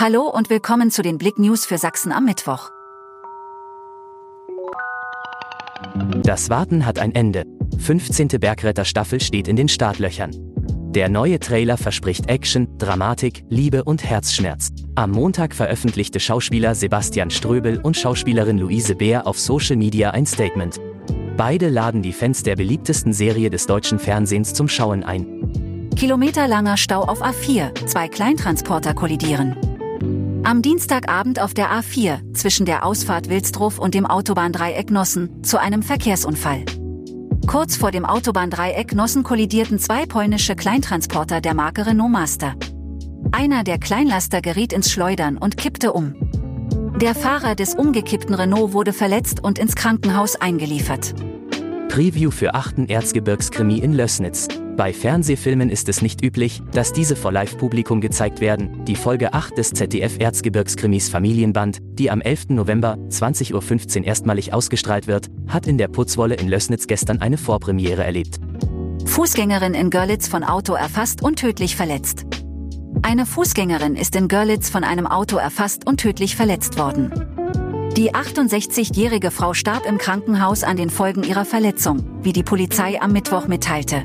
Hallo und willkommen zu den Blick News für Sachsen am Mittwoch. Das Warten hat ein Ende. 15. Bergretter-Staffel steht in den Startlöchern. Der neue Trailer verspricht Action, Dramatik, Liebe und Herzschmerz. Am Montag veröffentlichte Schauspieler Sebastian Ströbel und Schauspielerin Luise Beer auf Social Media ein Statement. Beide laden die Fans der beliebtesten Serie des deutschen Fernsehens zum Schauen ein. Kilometerlanger Stau auf A4, zwei Kleintransporter kollidieren. Am Dienstagabend auf der A4 zwischen der Ausfahrt Wilsdruf und dem Autobahndreieck Nossen zu einem Verkehrsunfall. Kurz vor dem Autobahndreieck Nossen kollidierten zwei polnische Kleintransporter der Marke Renault Master. Einer der Kleinlaster geriet ins Schleudern und kippte um. Der Fahrer des umgekippten Renault wurde verletzt und ins Krankenhaus eingeliefert. Preview für 8. Erzgebirgskrimi in Lößnitz. Bei Fernsehfilmen ist es nicht üblich, dass diese vor Live-Publikum gezeigt werden. Die Folge 8 des ZDF Erzgebirgskrimis Familienband, die am 11. November 20.15 Uhr erstmalig ausgestrahlt wird, hat in der Putzwolle in Lößnitz gestern eine Vorpremiere erlebt. Fußgängerin in Görlitz von Auto erfasst und tödlich verletzt. Eine Fußgängerin ist in Görlitz von einem Auto erfasst und tödlich verletzt worden. Die 68-jährige Frau starb im Krankenhaus an den Folgen ihrer Verletzung, wie die Polizei am Mittwoch mitteilte.